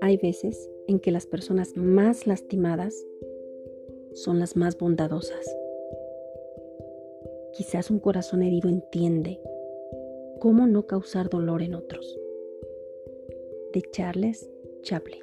Hay veces en que las personas más lastimadas son las más bondadosas. Quizás un corazón herido entiende cómo no causar dolor en otros. De Charles Chaplin.